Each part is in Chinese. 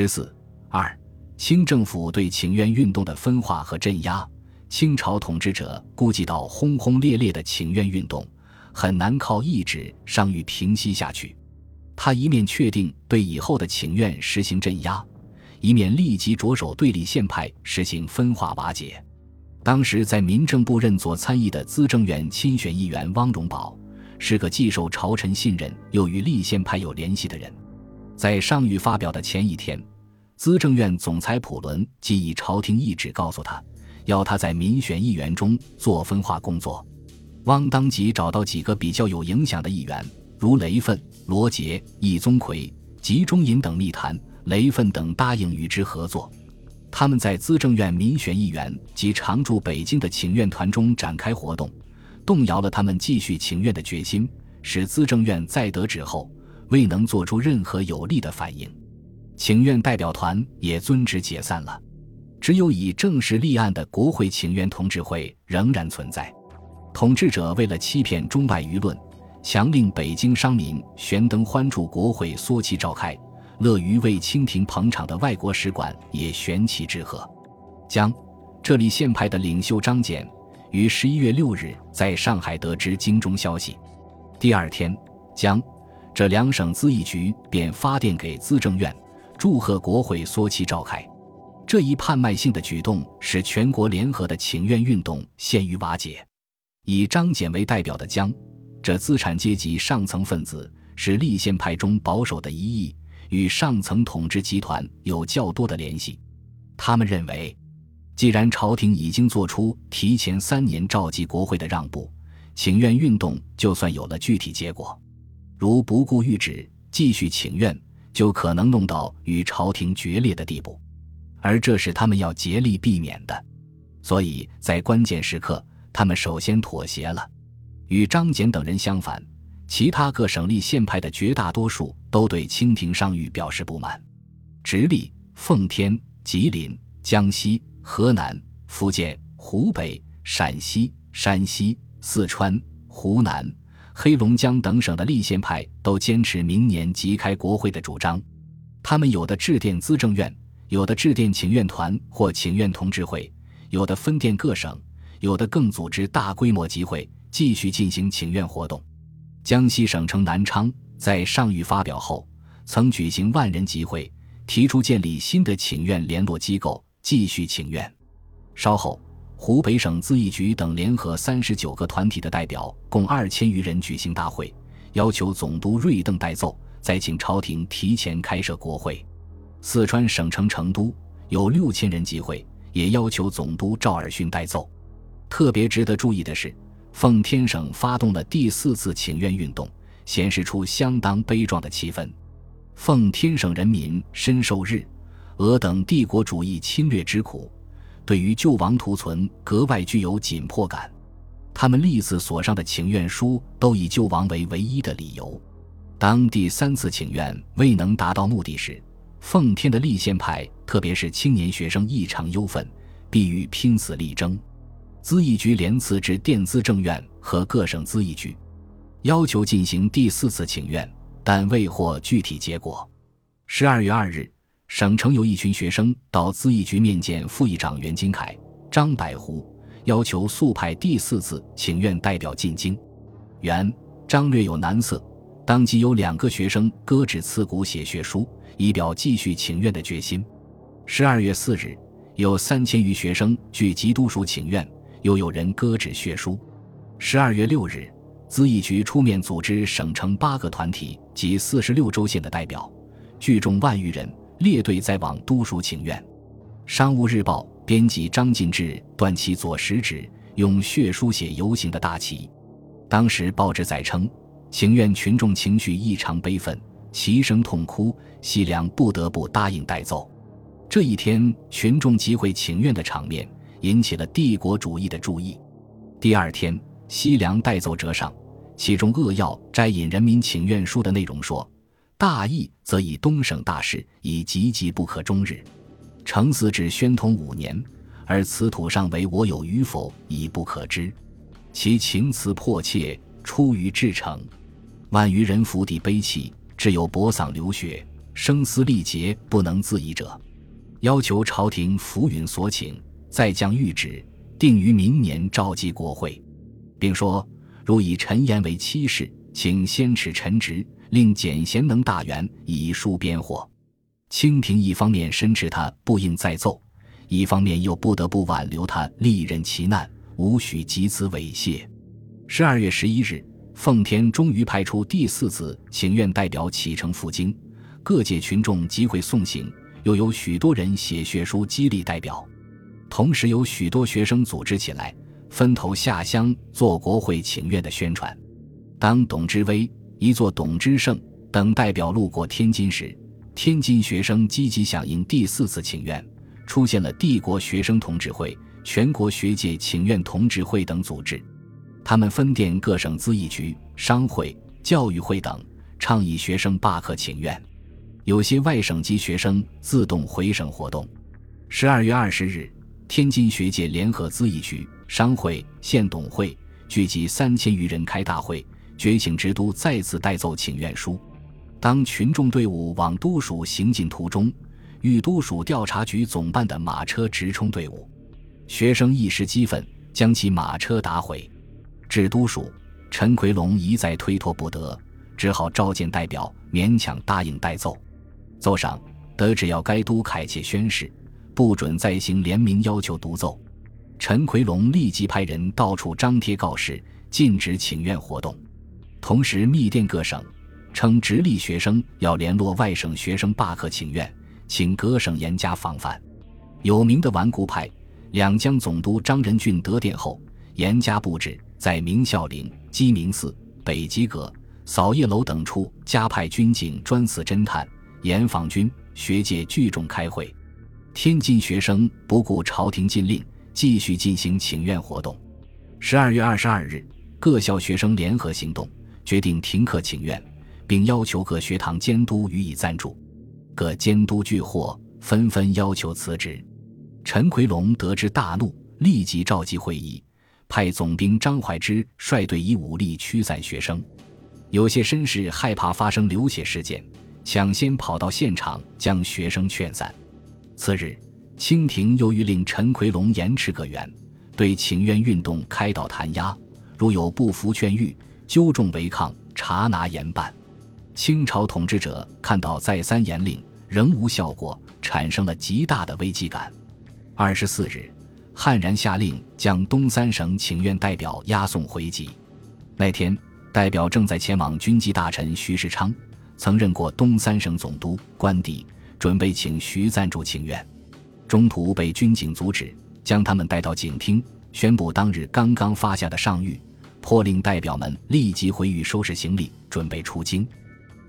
十四二，清政府对请愿运动的分化和镇压。清朝统治者估计到轰轰烈烈的请愿运动很难靠意志上谕平息下去，他一面确定对以后的请愿实行镇压，一面立即着手对立宪派实行分化瓦解。当时在民政部任左参议的资政院亲选议员汪荣宝，是个既受朝臣信任又与立宪派有联系的人。在上谕发表的前一天，资政院总裁普伦即以朝廷懿旨告诉他。要他在民选议员中做分化工作，汪当即找到几个比较有影响的议员，如雷奋、罗杰、易宗奎、吉中隐等密谈，雷奋等答应与之合作。他们在资政院民选议员及常驻北京的请愿团中展开活动，动摇了他们继续请愿的决心，使资政院在得知后未能做出任何有力的反应，请愿代表团也遵旨解散了。只有已正式立案的国会请愿同志会仍然存在。统治者为了欺骗中外舆论，强令北京商民悬灯欢祝国会缩期召开，乐于为清廷捧场的外国使馆也悬旗致贺。江，这里宪派的领袖张謇于十一月六日在上海得知京中消息，第二天，江这两省咨议局便发电给资政院，祝贺国会缩期召开。这一叛卖性的举动使全国联合的请愿运动陷于瓦解。以张謇为代表的江，这资产阶级上层分子是立宪派中保守的一翼，与上层统治集团有较多的联系。他们认为，既然朝廷已经做出提前三年召集国会的让步，请愿运动就算有了具体结果，如不顾谕旨继续请愿，就可能弄到与朝廷决裂的地步。而这是他们要竭力避免的，所以在关键时刻，他们首先妥协了。与张謇等人相反，其他各省立宪派的绝大多数都对清廷上谕表示不满。直隶、奉天、吉林、江西、河南、福建、湖北、陕西、山西、四川、湖南、黑龙江等省的立宪派都坚持明年即开国会的主张，他们有的致电资政院。有的致电请愿团或请愿同志会，有的分电各省，有的更组织大规模集会，继续进行请愿活动。江西省城南昌在上谕发表后，曾举行万人集会，提出建立新的请愿联络机构，继续请愿。稍后，湖北省资议局等联合三十九个团体的代表，共二千余人举行大会，要求总督瑞邓代奏，再请朝廷提前开设国会。四川省城成都有六千人集会，也要求总督赵尔巽代奏。特别值得注意的是，奉天省发动了第四次请愿运动，显示出相当悲壮的气氛。奉天省人民深受日、俄等帝国主义侵略之苦，对于救亡图存格外具有紧迫感。他们历次所上的请愿书都以救亡为唯一的理由。当第三次请愿未能达到目的时，奉天的立宪派，特别是青年学生异常忧愤，必欲拼死力争。资议局连次至电资政院和各省资议局，要求进行第四次请愿，但未获具体结果。十二月二日，省城有一群学生到资议局面见副议长袁金凯、张百湖，要求速派第四次请愿代表进京。袁、张略有难色，当即有两个学生割指刺骨写血书。以表继续请愿的决心。十二月四日，有三千余学生聚集都署请愿，又有人割纸血书。十二月六日，资议局出面组织省城八个团体及四十六州县的代表，聚众万余人列队在往都署请愿。商务日报编辑张进志断其左食指，用血书写游行的大旗。当时报纸载称，请愿群众情绪异常悲愤。齐声痛哭，西凉不得不答应带奏。这一天，群众集会请愿的场面引起了帝国主义的注意。第二天，西凉带奏折上，其中扼要摘引人民请愿书的内容说：“大义则以东省大事以急急不可终日，成嗣至宣统五年，而此土上为我有与否已不可知。其情辞迫切，出于至诚，万余人伏地悲泣。”只有薄嗓流血，声嘶力竭不能自已者，要求朝廷符允所请，再将谕旨定于明年召集国会，并说：如以陈言为妻室，请先斥陈职，令简贤能大员以书边获。清廷一方面申斥他不应再奏，一方面又不得不挽留他，历任其难，无许及此猥亵。十二月十一日，奉天终于派出第四次请愿代表启程赴京，各界群众集会送行，又有许多人写血书激励代表，同时有许多学生组织起来，分头下乡做国会请愿的宣传。当董之威、一座董之胜等代表路过天津时，天津学生积极响应第四次请愿，出现了帝国学生同志会、全国学界请愿同志会等组织。他们分店各省咨议局、商会、教育会等，倡议学生罢课请愿。有些外省籍学生自动回省活动。十二月二十日，天津学界联合咨议局、商会、县董会聚集三千余人开大会，觉醒之都再次带奏请愿书。当群众队伍往都署行进途中，遇都署调查局总办的马车直冲队伍，学生一时激愤，将其马车打毁。至都署，陈奎龙一再推脱不得，只好召见代表，勉强答应带奏。奏上得只要该都凯切宣誓，不准再行联名要求独奏。陈奎龙立即派人到处张贴告示，禁止请愿活动，同时密电各省。称直隶学生要联络外省学生罢课请愿，请各省严加防范。有名的顽固派两江总督张仁俊得电后，严加布置，在明孝陵、鸡鸣寺、北极阁、扫叶楼等处加派军警专司侦探、严防军，学界聚众开会。天津学生不顾朝廷禁令，继续进行请愿活动。十二月二十二日，各校学生联合行动，决定停课请愿。并要求各学堂监督予以赞助，各监督俱获，纷纷要求辞职。陈奎龙得知大怒，立即召集会议，派总兵张怀之率队以武力驱散学生。有些绅士害怕发生流血事件，抢先跑到现场将学生劝散。次日，清廷又谕令陈奎龙严持各员，对请愿运动开导弹压，如有不服劝谕，纠众违抗，查拿严办。清朝统治者看到再三严令仍无效果，产生了极大的危机感。二十四日，悍然下令将东三省请愿代表押送回籍。那天，代表正在前往军机大臣徐世昌，曾任过东三省总督，官邸准备请徐赞助请愿，中途被军警阻止，将他们带到警厅，宣布当日刚刚发下的上谕，迫令代表们立即回狱收拾行李，准备出京。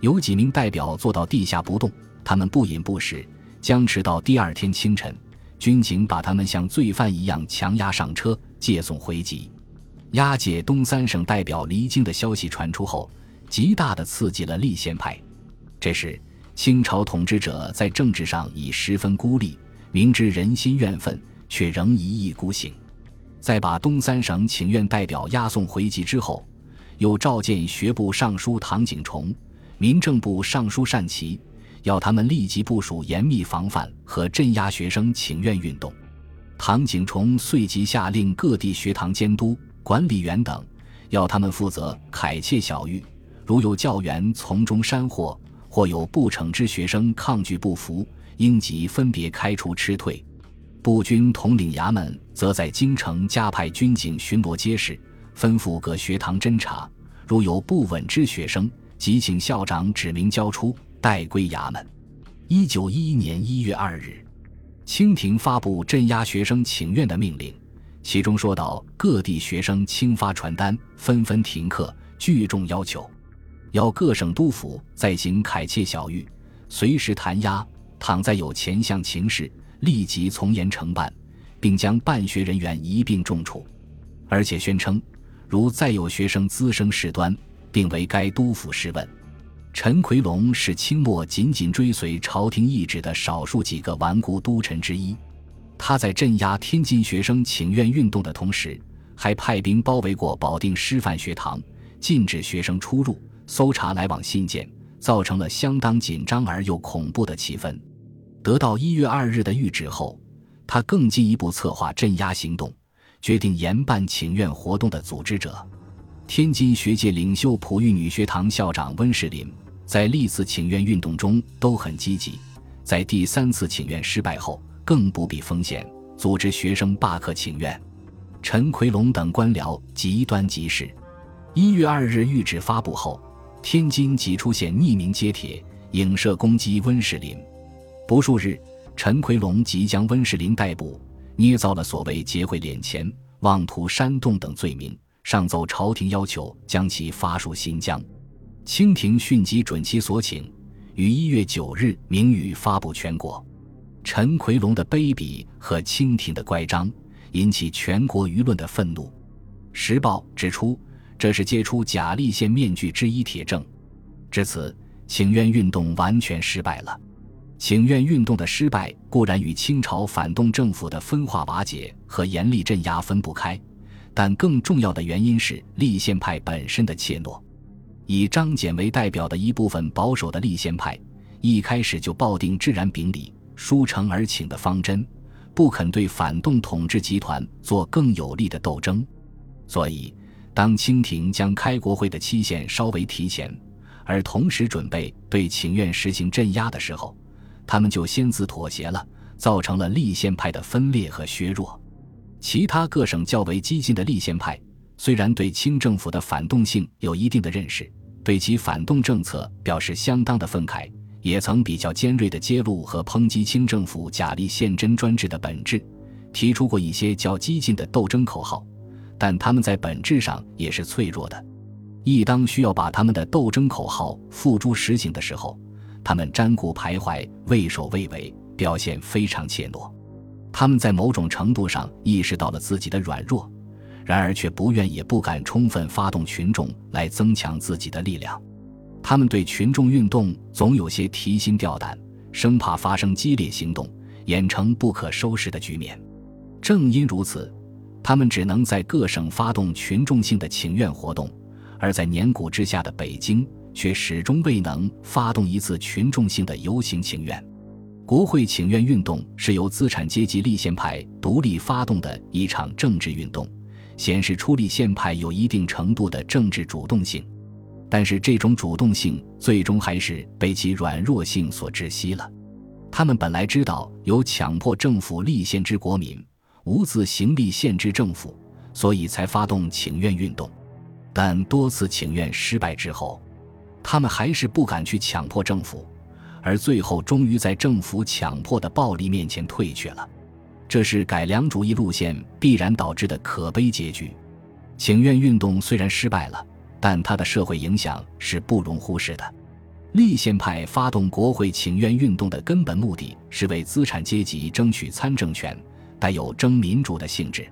有几名代表坐到地下不动，他们不饮不食，僵持到第二天清晨，军警把他们像罪犯一样强压上车，借送回籍。押解东三省代表离京的消息传出后，极大的刺激了立宪派。这时，清朝统治者在政治上已十分孤立，明知人心怨愤，却仍一意孤行。在把东三省请愿代表押送回籍之后，又召见学部尚书唐景崇。民政部尚书单琦要他们立即部署严密防范和镇压学生请愿运动。唐景崇遂即下令各地学堂监督、管理员等，要他们负责凯切小狱，如有教员从中煽惑，或有不惩之学生抗拒不服，应即分别开除斥退。步军统领衙门则在京城加派军警巡逻街市，吩咐各学堂侦查，如有不稳之学生。即请校长指名交出，待归衙门。一九一一年一月二日，清廷发布镇压学生请愿的命令，其中说到各地学生轻发传单，纷纷停课，聚众要求，要各省督府再行凯切小狱，随时弹压，倘再有前项情事，立即从严惩办，并将办学人员一并重处。而且宣称，如再有学生滋生事端，并为该督府试问，陈奎龙是清末紧紧追随朝廷意志的少数几个顽固督臣之一。他在镇压天津学生请愿运动的同时，还派兵包围过保定师范学堂，禁止学生出入，搜查来往信件，造成了相当紧张而又恐怖的气氛。得到一月二日的谕旨后，他更进一步策划镇压行动，决定严办请愿活动的组织者。天津学界领袖普育女学堂校长温世林，在历次请愿运动中都很积极，在第三次请愿失败后，更不避风险，组织学生罢课请愿。陈奎龙等官僚极端极事。一月二日谕旨发布后，天津即出现匿名揭帖、影射攻击温世林。不数日，陈奎龙即将温世林逮捕，捏造了所谓结会敛钱、妄图煽动等罪名，上奏朝廷要求将其发戍新疆。清廷迅即准其所请，于一月九日明语发布全国。陈奎龙的卑鄙和清廷的乖张，引起全国舆论的愤怒。《时报》指出。这是揭出假立宪面具之一铁证。至此，请愿运动完全失败了。请愿运动的失败固然与清朝反动政府的分化瓦解和严厉镇压分不开，但更重要的原因是立宪派本身的怯懦。以张謇为代表的一部分保守的立宪派，一开始就抱定自然秉礼、书诚而请的方针，不肯对反动统治集团做更有力的斗争，所以。当清廷将开国会的期限稍微提前，而同时准备对请愿实行镇压的时候，他们就先自妥协了，造成了立宪派的分裂和削弱。其他各省较为激进的立宪派，虽然对清政府的反动性有一定的认识，对其反动政策表示相当的愤慨，也曾比较尖锐地揭露和抨击清政府假立宪真专制的本质，提出过一些较激进的斗争口号。但他们在本质上也是脆弱的，一当需要把他们的斗争口号付诸实行的时候，他们瞻顾徘徊、畏首畏尾，表现非常怯懦。他们在某种程度上意识到了自己的软弱，然而却不愿也不敢充分发动群众来增强自己的力量。他们对群众运动总有些提心吊胆，生怕发生激烈行动，演成不可收拾的局面。正因如此。他们只能在各省发动群众性的请愿活动，而在年谷之下的北京却始终未能发动一次群众性的游行请愿。国会请愿运动是由资产阶级立宪派独立发动的一场政治运动，显示出立宪派有一定程度的政治主动性。但是这种主动性最终还是被其软弱性所窒息了。他们本来知道有强迫政府立宪之国民。无自行立宪制政府，所以才发动请愿运动。但多次请愿失败之后，他们还是不敢去强迫政府，而最后终于在政府强迫的暴力面前退却了。这是改良主义路线必然导致的可悲结局。请愿运动虽然失败了，但它的社会影响是不容忽视的。立宪派发动国会请愿运动的根本目的是为资产阶级争取参政权。带有争民主的性质，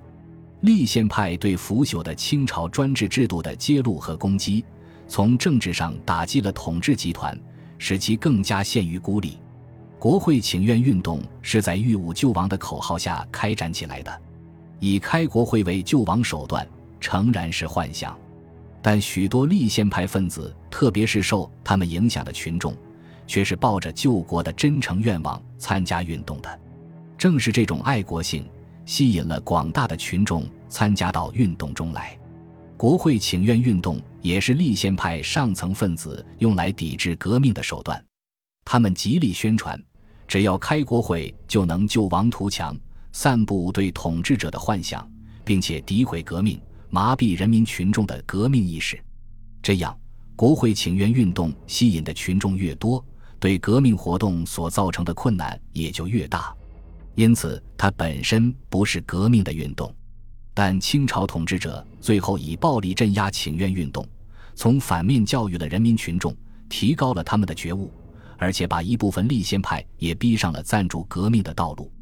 立宪派对腐朽的清朝专制制度的揭露和攻击，从政治上打击了统治集团，使其更加陷于孤立。国会请愿运动是在“御武救亡”的口号下开展起来的，以开国会为救亡手段，诚然是幻想。但许多立宪派分子，特别是受他们影响的群众，却是抱着救国的真诚愿望参加运动的。正是这种爱国性，吸引了广大的群众参加到运动中来。国会请愿运动也是立宪派上层分子用来抵制革命的手段。他们极力宣传，只要开国会就能救亡图强，散布对统治者的幻想，并且诋毁革命，麻痹人民群众的革命意识。这样，国会请愿运动吸引的群众越多，对革命活动所造成的困难也就越大。因此，它本身不是革命的运动，但清朝统治者最后以暴力镇压请愿运动，从反面教育了人民群众，提高了他们的觉悟，而且把一部分立宪派也逼上了赞助革命的道路。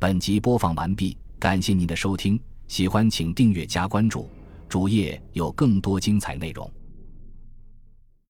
本集播放完毕，感谢您的收听，喜欢请订阅加关注，主页有更多精彩内容。